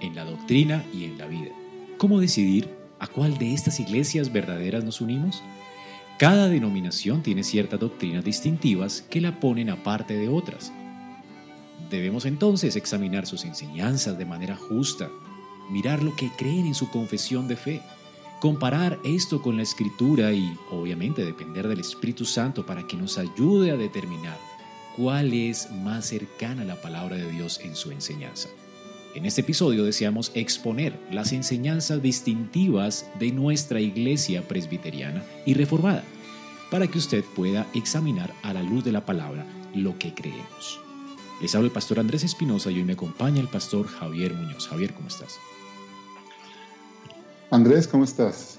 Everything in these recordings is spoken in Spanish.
en la doctrina y en la vida. ¿Cómo decidir a cuál de estas iglesias verdaderas nos unimos? Cada denominación tiene ciertas doctrinas distintivas que la ponen aparte de otras. Debemos entonces examinar sus enseñanzas de manera justa, mirar lo que creen en su confesión de fe, comparar esto con la escritura y obviamente depender del Espíritu Santo para que nos ayude a determinar cuál es más cercana a la palabra de Dios en su enseñanza. En este episodio deseamos exponer las enseñanzas distintivas de nuestra iglesia presbiteriana y reformada, para que usted pueda examinar a la luz de la palabra lo que creemos. Les habla el pastor Andrés Espinosa y hoy me acompaña el pastor Javier Muñoz. Javier, ¿cómo estás? Andrés, ¿cómo estás?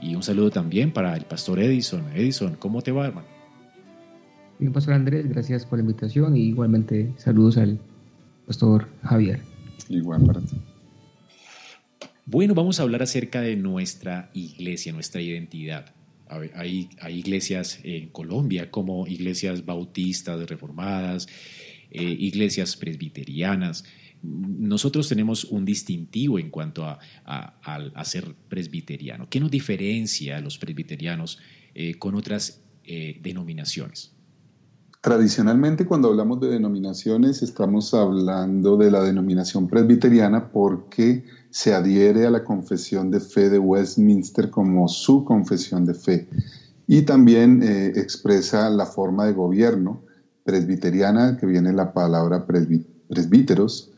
Y un saludo también para el pastor Edison. Edison, ¿cómo te va, hermano? Bien, pastor Andrés, gracias por la invitación y igualmente saludos al pastor Javier. Igual para ti. Bueno, vamos a hablar acerca de nuestra iglesia, nuestra identidad. Hay, hay iglesias en Colombia como iglesias bautistas, reformadas, eh, iglesias presbiterianas. Nosotros tenemos un distintivo en cuanto a, a, ser presbiteriano. ¿Qué nos diferencia a los presbiterianos eh, con otras eh, denominaciones? Tradicionalmente cuando hablamos de denominaciones estamos hablando de la denominación presbiteriana porque se adhiere a la confesión de fe de Westminster como su confesión de fe. Y también eh, expresa la forma de gobierno presbiteriana que viene la palabra presbíteros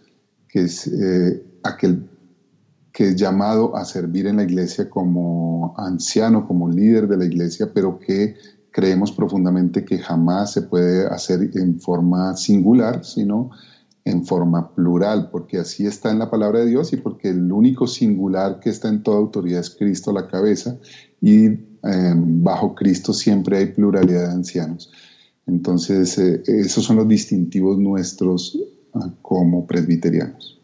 que es eh, aquel que es llamado a servir en la iglesia como anciano, como líder de la iglesia, pero que creemos profundamente que jamás se puede hacer en forma singular, sino en forma plural, porque así está en la palabra de Dios y porque el único singular que está en toda autoridad es Cristo la cabeza y em, bajo Cristo siempre hay pluralidad de ancianos. Entonces, eh, esos son los distintivos nuestros ah, como presbiterianos.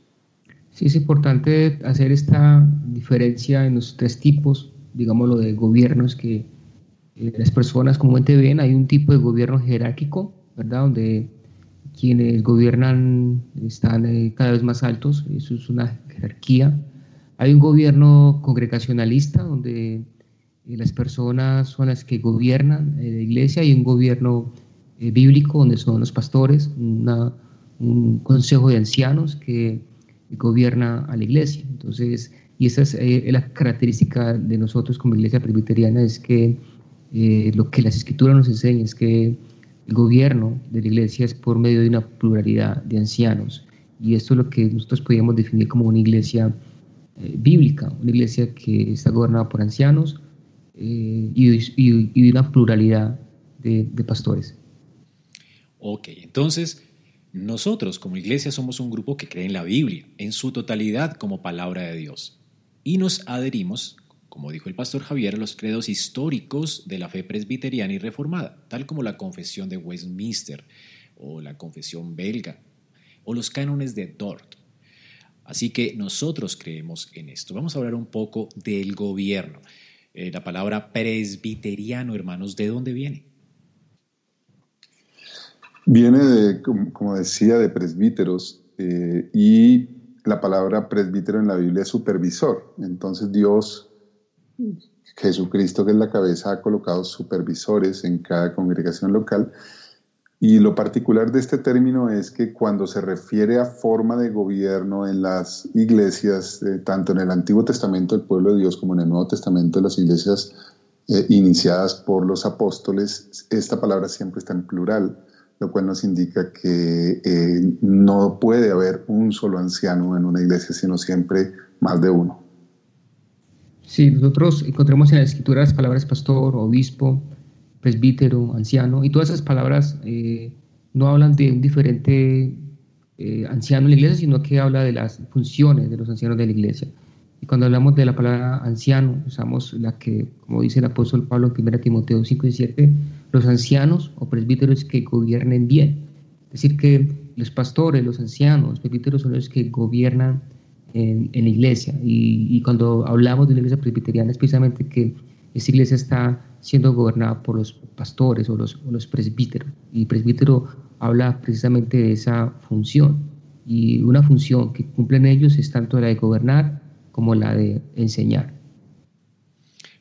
Sí, es importante hacer esta diferencia en los tres tipos, digámoslo, de gobiernos que eh, las personas comúnmente ven, hay un tipo de gobierno jerárquico, ¿verdad? Donde quienes gobiernan están eh, cada vez más altos, eso es una jerarquía. Hay un gobierno congregacionalista, donde eh, las personas son las que gobiernan la iglesia, hay un gobierno bíblico, donde son los pastores, un consejo de ancianos que gobierna a la iglesia. Entonces, y esa es la característica de nosotros como iglesia presbiteriana, es que eh, lo que las escrituras nos enseñan es que el gobierno de la iglesia es por medio de una pluralidad de ancianos. Y esto es lo que nosotros podríamos definir como una iglesia eh, bíblica, una iglesia que está gobernada por ancianos eh, y, de una pluralidad de, de pastores. Ok, entonces nosotros como iglesia somos un grupo que cree en la Biblia, en su totalidad como palabra de Dios. Y nos adherimos como dijo el pastor Javier, los credos históricos de la fe presbiteriana y reformada, tal como la confesión de Westminster o la confesión belga o los cánones de Dort. Así que nosotros creemos en esto. Vamos a hablar un poco del gobierno. Eh, la palabra presbiteriano, hermanos, ¿de dónde viene? Viene de, como decía, de presbíteros eh, y la palabra presbítero en la Biblia es supervisor. Entonces Dios Jesucristo, que es la cabeza, ha colocado supervisores en cada congregación local Y lo particular de este término es que cuando se refiere a forma de gobierno en las iglesias, eh, tanto en el Antiguo Testamento del pueblo de Dios como en el Nuevo Testamento de las iglesias eh, iniciadas por los apóstoles, esta palabra siempre está en plural, lo cual nos indica que eh, no puede haber un solo anciano en una iglesia, sino siempre más de uno. Sí, nosotros encontramos en la escritura las palabras pastor, obispo, presbítero, anciano, y todas esas palabras eh, no hablan de un diferente eh, anciano en la iglesia, sino que habla de las funciones de los ancianos de la iglesia. Y cuando hablamos de la palabra anciano, usamos la que, como dice el apóstol Pablo en 1 Timoteo 5 y 7, los ancianos o presbíteros que gobiernen bien. Es decir, que los pastores, los ancianos, los presbíteros son los que gobiernan en, la iglesia. Y, cuando hablamos de una iglesia presbiteriana es precisamente que esa iglesia está siendo gobernada por los pastores o los, los presbíteros. Y presbítero habla precisamente de esa función. Y una función que cumplen ellos es tanto la de gobernar como la de enseñar.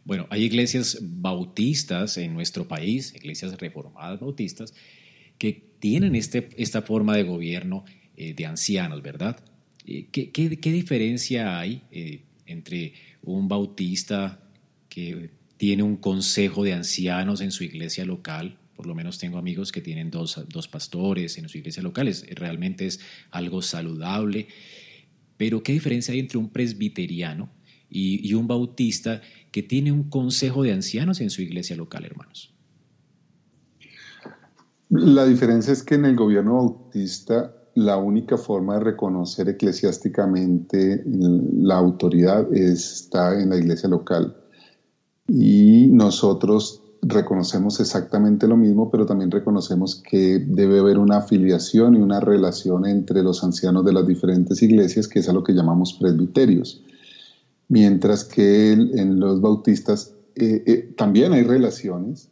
Bueno, hay iglesias bautistas en nuestro país, iglesias reformadas bautistas, que tienen este, esta forma de gobierno eh, de ancianos, ¿verdad? Eh, ¿Qué, diferencia hay eh, entre un bautista que tiene un consejo de ancianos en su iglesia local? Por lo menos tengo amigos que tienen dos, pastores en su iglesia local. realmente es algo saludable. Pero ¿qué diferencia hay entre un presbiteriano y, y un bautista que tiene un consejo de ancianos en su iglesia local, hermanos? La diferencia es que en el gobierno bautista la única forma de reconocer eclesiásticamente la autoridad está en la iglesia local. Y nosotros reconocemos exactamente lo mismo, pero también reconocemos que debe haber una afiliación y una relación entre los ancianos de las diferentes iglesias, que es a lo que llamamos presbiterios. Mientras que en los bautistas eh, eh, también hay relaciones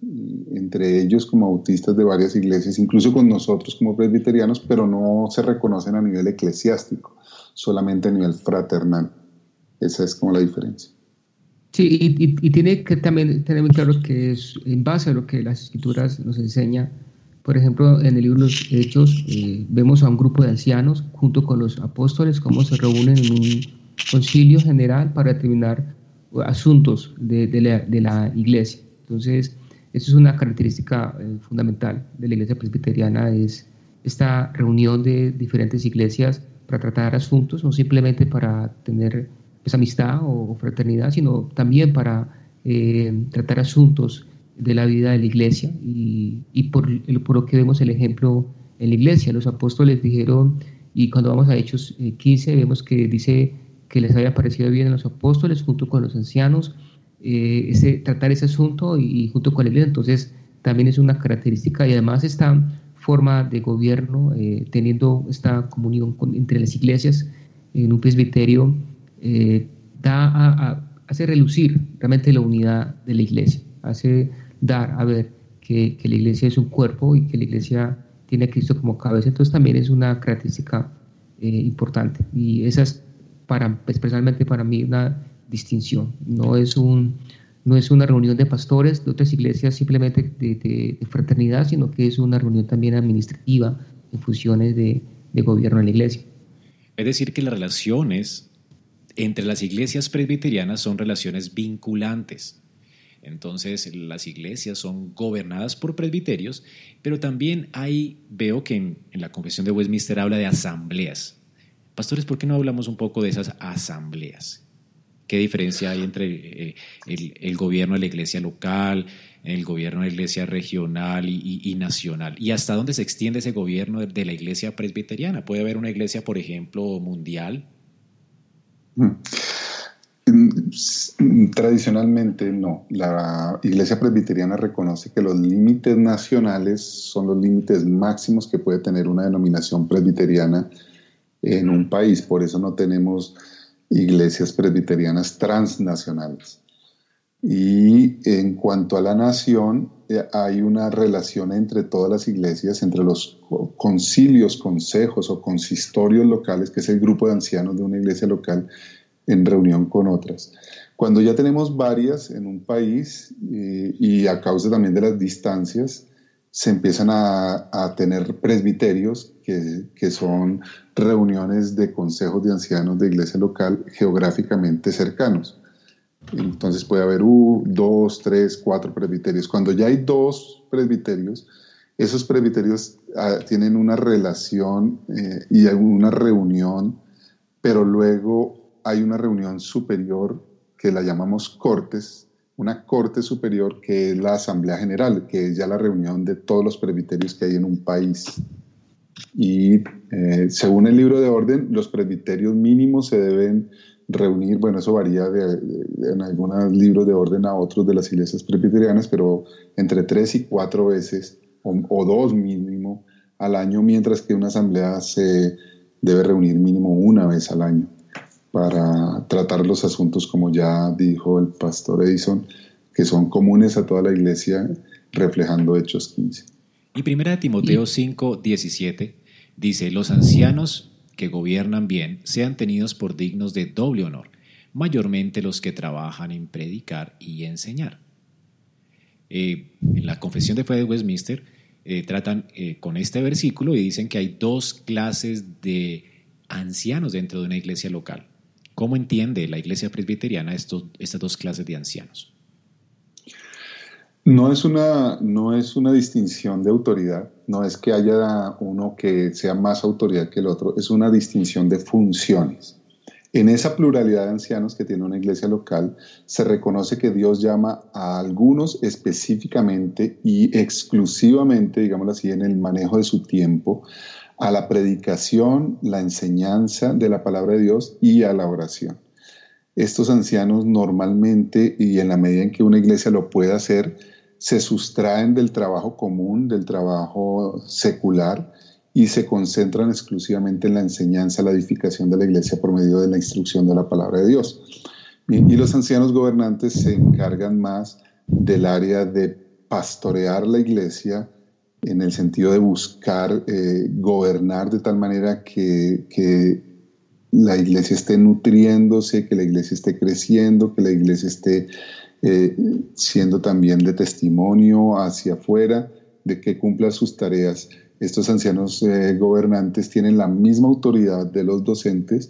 entre ellos como autistas de varias iglesias, incluso con nosotros como presbiterianos, pero no se reconocen a nivel eclesiástico, solamente a nivel fraternal. Esa es como la diferencia. Sí, y, tiene que también tener muy claro que es en base a lo que las escrituras nos enseñan. Por ejemplo, en el libro de los Hechos eh, vemos a un grupo de ancianos junto con los apóstoles cómo se reúnen en un concilio general para determinar asuntos de, la, iglesia. Entonces, eso es una característica eh, fundamental de la iglesia presbiteriana, es esta reunión de diferentes iglesias para tratar asuntos, no simplemente para tener pues, amistad o, fraternidad, sino también para eh, tratar asuntos de la vida de la iglesia. Y, por, por, lo que vemos el ejemplo en la iglesia, los apóstoles dijeron, y cuando vamos a Hechos 15, eh, vemos que dice que les haya parecido bien a los apóstoles junto con los ancianos eh, ese, tratar ese asunto y, junto con la iglesia. Entonces, también es una característica y además esta forma de gobierno, eh, teniendo esta comunión entre las iglesias en un presbiterio, eh, da a, hace relucir realmente la unidad de la iglesia, hace dar a ver que, que la iglesia es un cuerpo y que la iglesia tiene a Cristo como cabeza. Entonces también es una característica importante. Y esas para, para mí, una distinción. No es, un, no es una reunión de pastores de otras iglesias simplemente de, fraternidad, sino que es una reunión también administrativa en funciones de, de gobierno en la iglesia. Es decir, que las relaciones entre las iglesias presbiterianas son relaciones vinculantes. Entonces, las iglesias son gobernadas por presbiterios, pero también hay, veo que en, en la Confesión de Westminster habla de asambleas. Pastores, ¿por qué no hablamos un poco de esas asambleas? ¿Qué diferencia hay entre eh, el, gobierno de la iglesia local, el gobierno de la iglesia regional y, nacional? ¿Y hasta dónde se extiende ese gobierno de, la iglesia presbiteriana? ¿Puede haber una iglesia, por ejemplo, mundial? Mm. Tradicionalmente no. La iglesia presbiteriana reconoce que los límites nacionales son los límites máximos que puede tener una denominación presbiteriana en un país, por eso no tenemos iglesias presbiterianas transnacionales. Y en cuanto a la nación, eh, hay una relación entre todas las iglesias, entre los concilios, consejos o consistorios locales, que es el grupo de ancianos de una iglesia local, en reunión con otras. Cuando ya tenemos varias en un país eh, y a causa también de las distancias, se empiezan a, tener presbiterios, que, que, son reuniones de consejos de ancianos de iglesia local geográficamente cercanos. Entonces puede haber uh, dos, tres, cuatro presbiterios. Cuando ya hay dos presbiterios, esos presbiterios ah, tienen una relación eh, y una reunión, pero luego hay una reunión superior que la llamamos cortes, una corte superior que es la Asamblea General, que es ya la reunión de todos los presbiterios que hay en un país. Y eh, según el libro de orden, los presbiterios mínimos se deben reunir, bueno, eso varía de, en algunos libros de orden a otros de las iglesias presbiterianas, pero entre tres y cuatro veces, o, dos mínimo, al año, mientras que una asamblea se debe reunir mínimo una vez al año para tratar los asuntos, como ya dijo el pastor Edison, que son comunes a toda la iglesia, reflejando Hechos 15. Y 1 Timoteo 5, 17 dice, los ancianos que gobiernan bien sean tenidos por dignos de doble honor, mayormente los que trabajan en predicar y enseñar. Eh, en la Confesión de Fe de Westminster eh, tratan eh, con este versículo y dicen que hay dos clases de ancianos dentro de una iglesia local. ¿Cómo entiende la iglesia presbiteriana estos, estas dos clases de ancianos? No es, una, no es una distinción de autoridad, no es que haya uno que sea más autoridad que el otro, es una distinción de funciones. En esa pluralidad de ancianos que tiene una iglesia local, se reconoce que Dios llama a algunos específicamente y exclusivamente, digámoslo así, en el manejo de su tiempo, a la predicación, la enseñanza de la palabra de Dios y a la oración. Estos ancianos normalmente, y en la medida en que una iglesia lo pueda hacer, se sustraen del trabajo común, del trabajo secular, y se concentran exclusivamente en la enseñanza, la edificación de la iglesia por medio de la instrucción de la palabra de Dios. Y los ancianos gobernantes se encargan más del área de pastorear la iglesia en el sentido de buscar eh, gobernar de tal manera que, que la iglesia esté nutriéndose, que la iglesia esté creciendo, que la iglesia esté eh, siendo también de testimonio hacia afuera de que cumpla sus tareas. Estos ancianos eh, gobernantes tienen la misma autoridad de los docentes,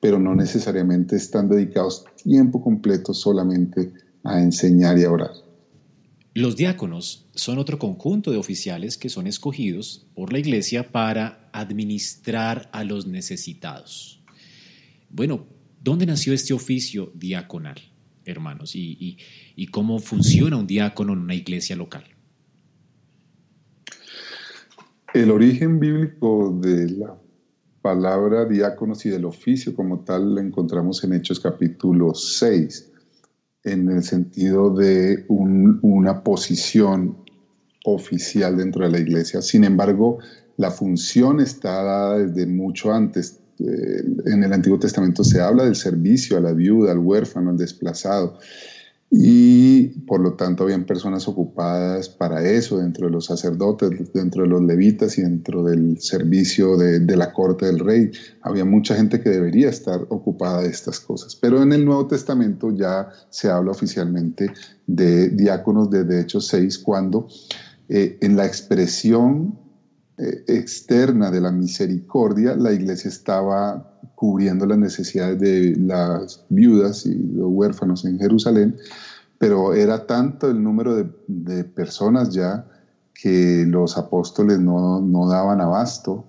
pero no necesariamente están dedicados tiempo completo solamente a enseñar y a orar. Los diáconos son otro conjunto de oficiales que son escogidos por la iglesia para administrar a los necesitados. Bueno, ¿dónde nació este oficio diaconal? hermanos, y, cómo funciona un diácono en una iglesia local. El origen bíblico de la palabra diáconos y del oficio como tal lo encontramos en Hechos capítulo 6, en el sentido de una posición oficial dentro de la iglesia. Sin embargo, la función está dada desde mucho antes. Eh, en el Antiguo Testamento se habla del servicio a la viuda, al huérfano, al desplazado. Y por lo tanto habían personas ocupadas para eso dentro de los sacerdotes, dentro de los levitas y dentro del servicio de, la corte del rey. Había mucha gente que debería estar ocupada de estas cosas. Pero en el Nuevo Testamento ya se habla oficialmente de diáconos desde Hechos 6, cuando eh, en la expresión externa de la misericordia, la iglesia estaba cubriendo las necesidades de las viudas y los huérfanos en Jerusalén, pero era tanto el número de, personas ya que los apóstoles no, daban abasto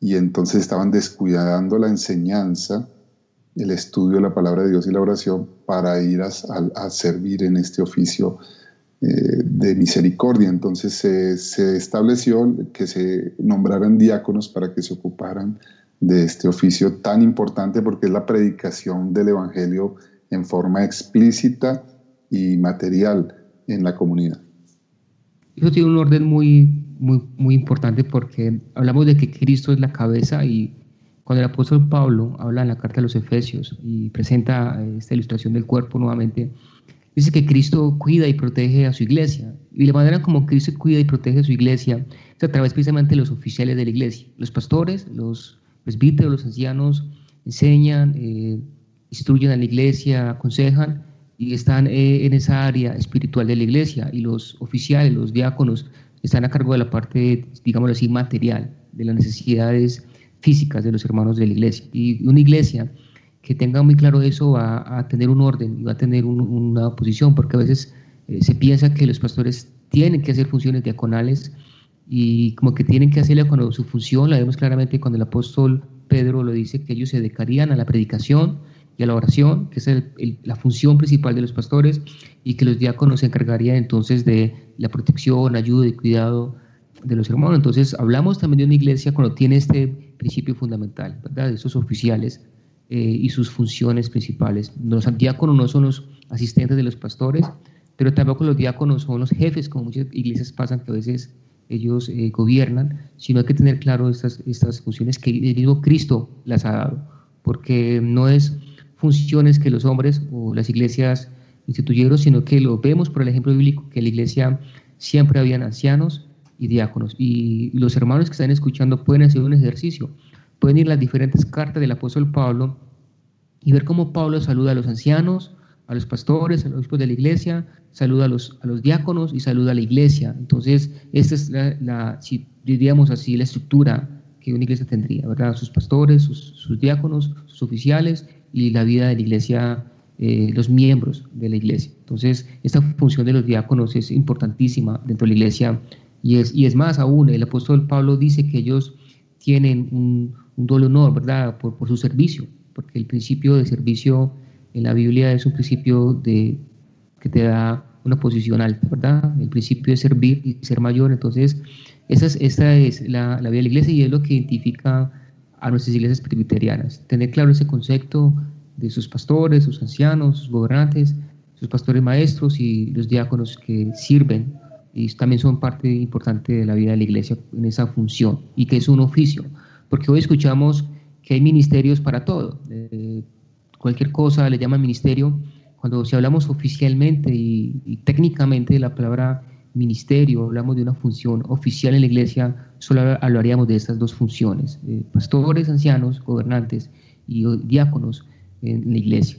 y entonces estaban descuidando la enseñanza, el estudio de la palabra de Dios y la oración para ir a servir en este oficio eh, de misericordia. Entonces se, estableció que se nombraran diáconos para que se ocuparan de este oficio tan importante porque es la predicación del Evangelio en forma explícita y material en la comunidad. Eso tiene un orden muy, muy, muy importante porque hablamos de que Cristo es la cabeza y cuando el apóstol Pablo habla en la carta de los Efesios y presenta esta ilustración del cuerpo nuevamente, Dice que Cristo cuida y protege a su iglesia. Y la manera como Cristo cuida y protege a su iglesia es a través precisamente de los oficiales de la iglesia. Los pastores, los presbíteros, los ancianos enseñan, eh, instruyen a la iglesia, aconsejan y están eh, en esa área espiritual de la iglesia. Y los oficiales, los diáconos, están a cargo de la parte, digámoslo así, material, de las necesidades físicas de los hermanos de la iglesia. Y una iglesia que tenga muy claro eso va a tener un orden y va a tener una posición, porque a veces eh, se piensa que los pastores tienen que hacer funciones diaconales y como que tienen que hacerle cuando su función, la vemos claramente cuando el apóstol Pedro lo dice, que ellos se dedicarían a la predicación y a la oración, que es la función principal de los pastores, y que los diáconos se encargarían entonces de la protección, ayuda y cuidado de los hermanos. Entonces hablamos también de una iglesia cuando tiene este principio fundamental, ¿verdad? De esos oficiales eh, y sus funciones principales. Los diáconos no son los asistentes de los pastores, pero tampoco los diáconos son los jefes, como muchas iglesias pasan que a veces ellos eh, gobiernan, sino hay que tener claro estas, estas funciones que el mismo Cristo las ha dado, porque no es funciones que los hombres o las iglesias instituyeron, sino que lo vemos por el ejemplo bíblico, que en la iglesia siempre habían ancianos y diáconos. Y los hermanos que están escuchando pueden hacer un ejercicio, pueden ir las diferentes cartas del apóstol Pablo y ver cómo Pablo saluda a los ancianos, a los pastores, a los obispos de la iglesia, saluda a los, a los diáconos y saluda a la iglesia. Entonces, esta es la, si diríamos así, la estructura que una iglesia tendría, ¿verdad? Sus pastores, sus, diáconos, sus oficiales y la vida de la iglesia, eh, los miembros de la iglesia. Entonces, esta función de los diáconos es importantísima dentro de la iglesia y es, y es más aún, el apóstol Pablo dice que ellos tienen un, un doble honor, ¿verdad? Por, por su servicio, porque el principio de servicio en la Biblia es un principio de, que te da una posición alta, ¿verdad? El principio de servir y ser mayor. Entonces, esa es, esta es la, la, vida de la iglesia y es lo que identifica a nuestras iglesias presbiterianas. Tener claro ese concepto de sus pastores, sus ancianos, sus gobernantes, sus pastores maestros y los diáconos que sirven y también son parte importante de la vida de la iglesia en esa función y que es un oficio. Porque hoy escuchamos que hay ministerios para todo. Eh, cualquier cosa le llaman ministerio cuando si hablamos oficialmente y, técnicamente de la palabra ministerio, hablamos de una función oficial en la iglesia, solo hablaríamos de estas dos funciones, pastores, ancianos, gobernantes y diáconos en la iglesia.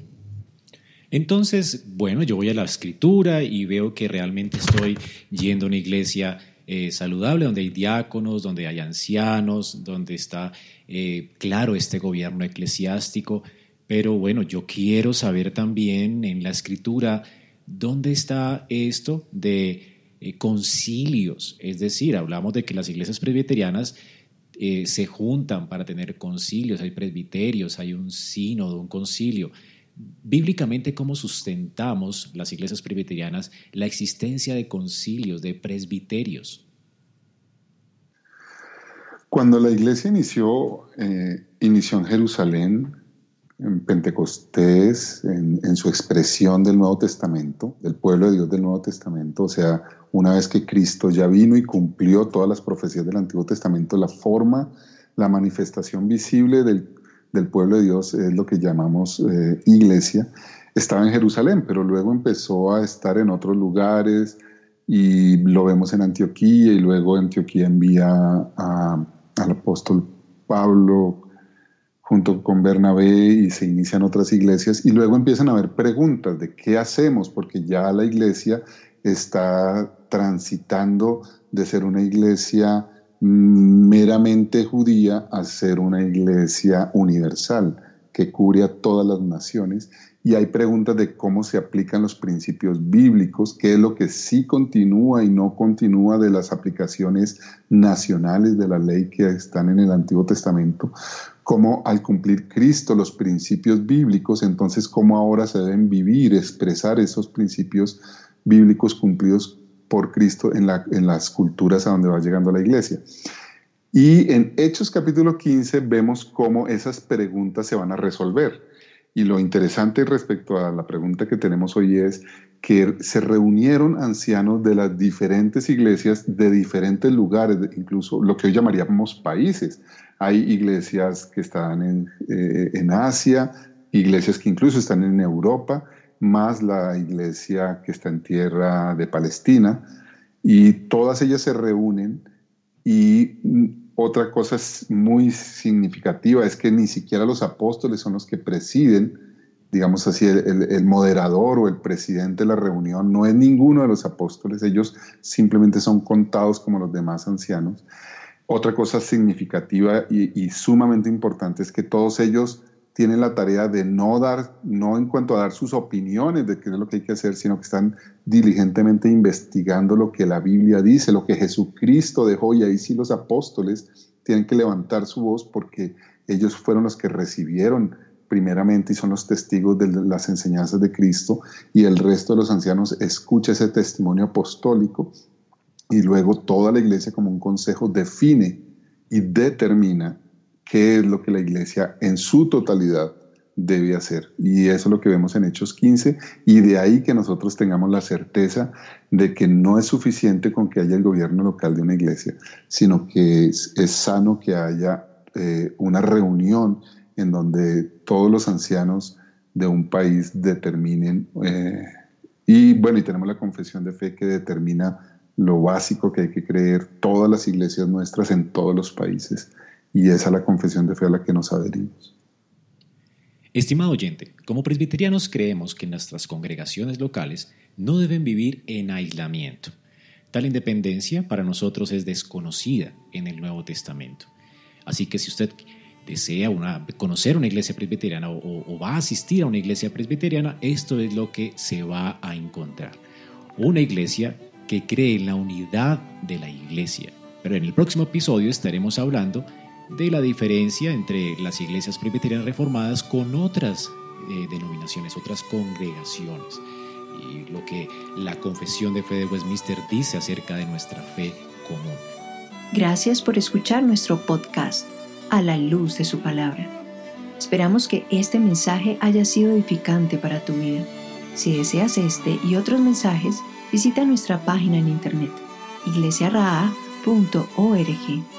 Entonces, bueno, yo voy a la escritura y veo que realmente estoy yendo a una iglesia eh, saludable, donde hay diáconos, donde hay ancianos, donde está, eh, claro, este gobierno eclesiástico. Pero bueno, yo quiero saber también en la escritura dónde está esto de eh, concilios. Es decir, hablamos de que las iglesias presbiterianas se juntan para tener concilios, hay presbiterios, hay un sínodo, un concilio. Bíblicamente, ¿cómo sustentamos las iglesias presbiterianas la existencia de concilios, de presbiterios? Cuando la iglesia inició, eh, inició en Jerusalén, en Pentecostés, en, su expresión del Nuevo Testamento, del pueblo de Dios del Nuevo Testamento, o sea, una vez que Cristo ya vino y cumplió todas las profecías del Antiguo Testamento, la forma, la manifestación visible del, pueblo de Dios es lo que llamamos eh, iglesia, estaba en Jerusalén, pero luego empezó a estar en otros lugares y lo vemos en Antioquía y luego Antioquía envía al apóstol Pablo junto con Bernabé y se inician otras iglesias y luego empiezan a haber preguntas de qué hacemos porque ya la iglesia está transitando de ser una iglesia meramente judía a ser una iglesia universal que cubre a todas las naciones. Y hay preguntas de cómo se aplican los principios bíblicos, qué es lo que sí continúa y no continúa de las aplicaciones nacionales de la ley que están en el Antiguo Testamento, cómo al cumplir Cristo los principios bíblicos, entonces cómo ahora se deben vivir, expresar esos principios bíblicos cumplidos por Cristo en, las culturas a donde va llegando la iglesia. Y en Hechos capítulo 15 vemos cómo esas preguntas se van a resolver. Y lo interesante respecto a la pregunta que tenemos hoy es que se reunieron ancianos de las diferentes iglesias de diferentes lugares, incluso lo que hoy llamaríamos países. Hay iglesias que están en, eh, en Asia, iglesias que incluso están en Europa, más la iglesia que está en tierra de Palestina, y todas ellas se reúnen y otra cosa muy significativa es que ni siquiera los apóstoles son los que presiden digamos así, el, moderador o el presidente de la reunión no es ninguno de los apóstoles, ellos simplemente son contados como los demás ancianos. Otra cosa significativa y, sumamente importante es que todos ellos tienen la tarea de no dar, no en cuanto a dar sus opiniones de qué es lo que hay que hacer, sino que están diligentemente investigando lo que la Biblia dice, lo que Jesucristo dejó, y ahí sí los apóstoles tienen que levantar su voz porque ellos fueron los que recibieron primeramente y son los testigos de las enseñanzas de Cristo y el resto de los ancianos escucha ese testimonio apostólico y luego toda la iglesia como un consejo define y determina qué es lo que la iglesia en su totalidad debe hacer. Y eso es lo que vemos en Hechos 15 y de ahí que nosotros tengamos la certeza de que no es suficiente con que haya el gobierno local de una iglesia, sino que es, sano que haya eh, una reunión en donde todos los ancianos de un país determinen, eh, y bueno, y tenemos la confesión de fe que determina lo básico que hay que creer todas las iglesias nuestras en todos los países, y es la confesión de fe a la que nos adherimos. Estimado oyente, como presbiterianos creemos que nuestras congregaciones locales no deben vivir en aislamiento. Tal independencia para nosotros es desconocida en el Nuevo Testamento. Así que si usted desea conocer una iglesia presbiteriana o, va a asistir a una iglesia presbiteriana, esto es lo que se va a encontrar. Una iglesia que cree en la unidad de la iglesia. Pero en el próximo episodio estaremos hablando de la diferencia entre las iglesias presbiterianas reformadas con otras eh, denominaciones, otras congregaciones. Y lo que la confesión de fe de Westminster dice acerca de nuestra fe común. Gracias por escuchar nuestro podcast a la luz de su palabra. Esperamos que este mensaje haya sido edificante para tu vida. Si deseas este y otros mensajes, visita nuestra página en internet iglesiaraa.org.